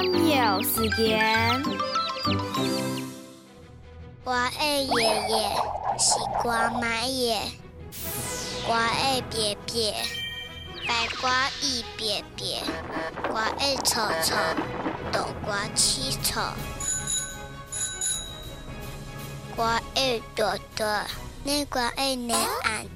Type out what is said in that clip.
三秒时间。我爱爷爷，西瓜买爷。我爱别别，白瓜一别别。我爱臭臭，豆瓜七臭。我爱朵朵，你我爱你爱。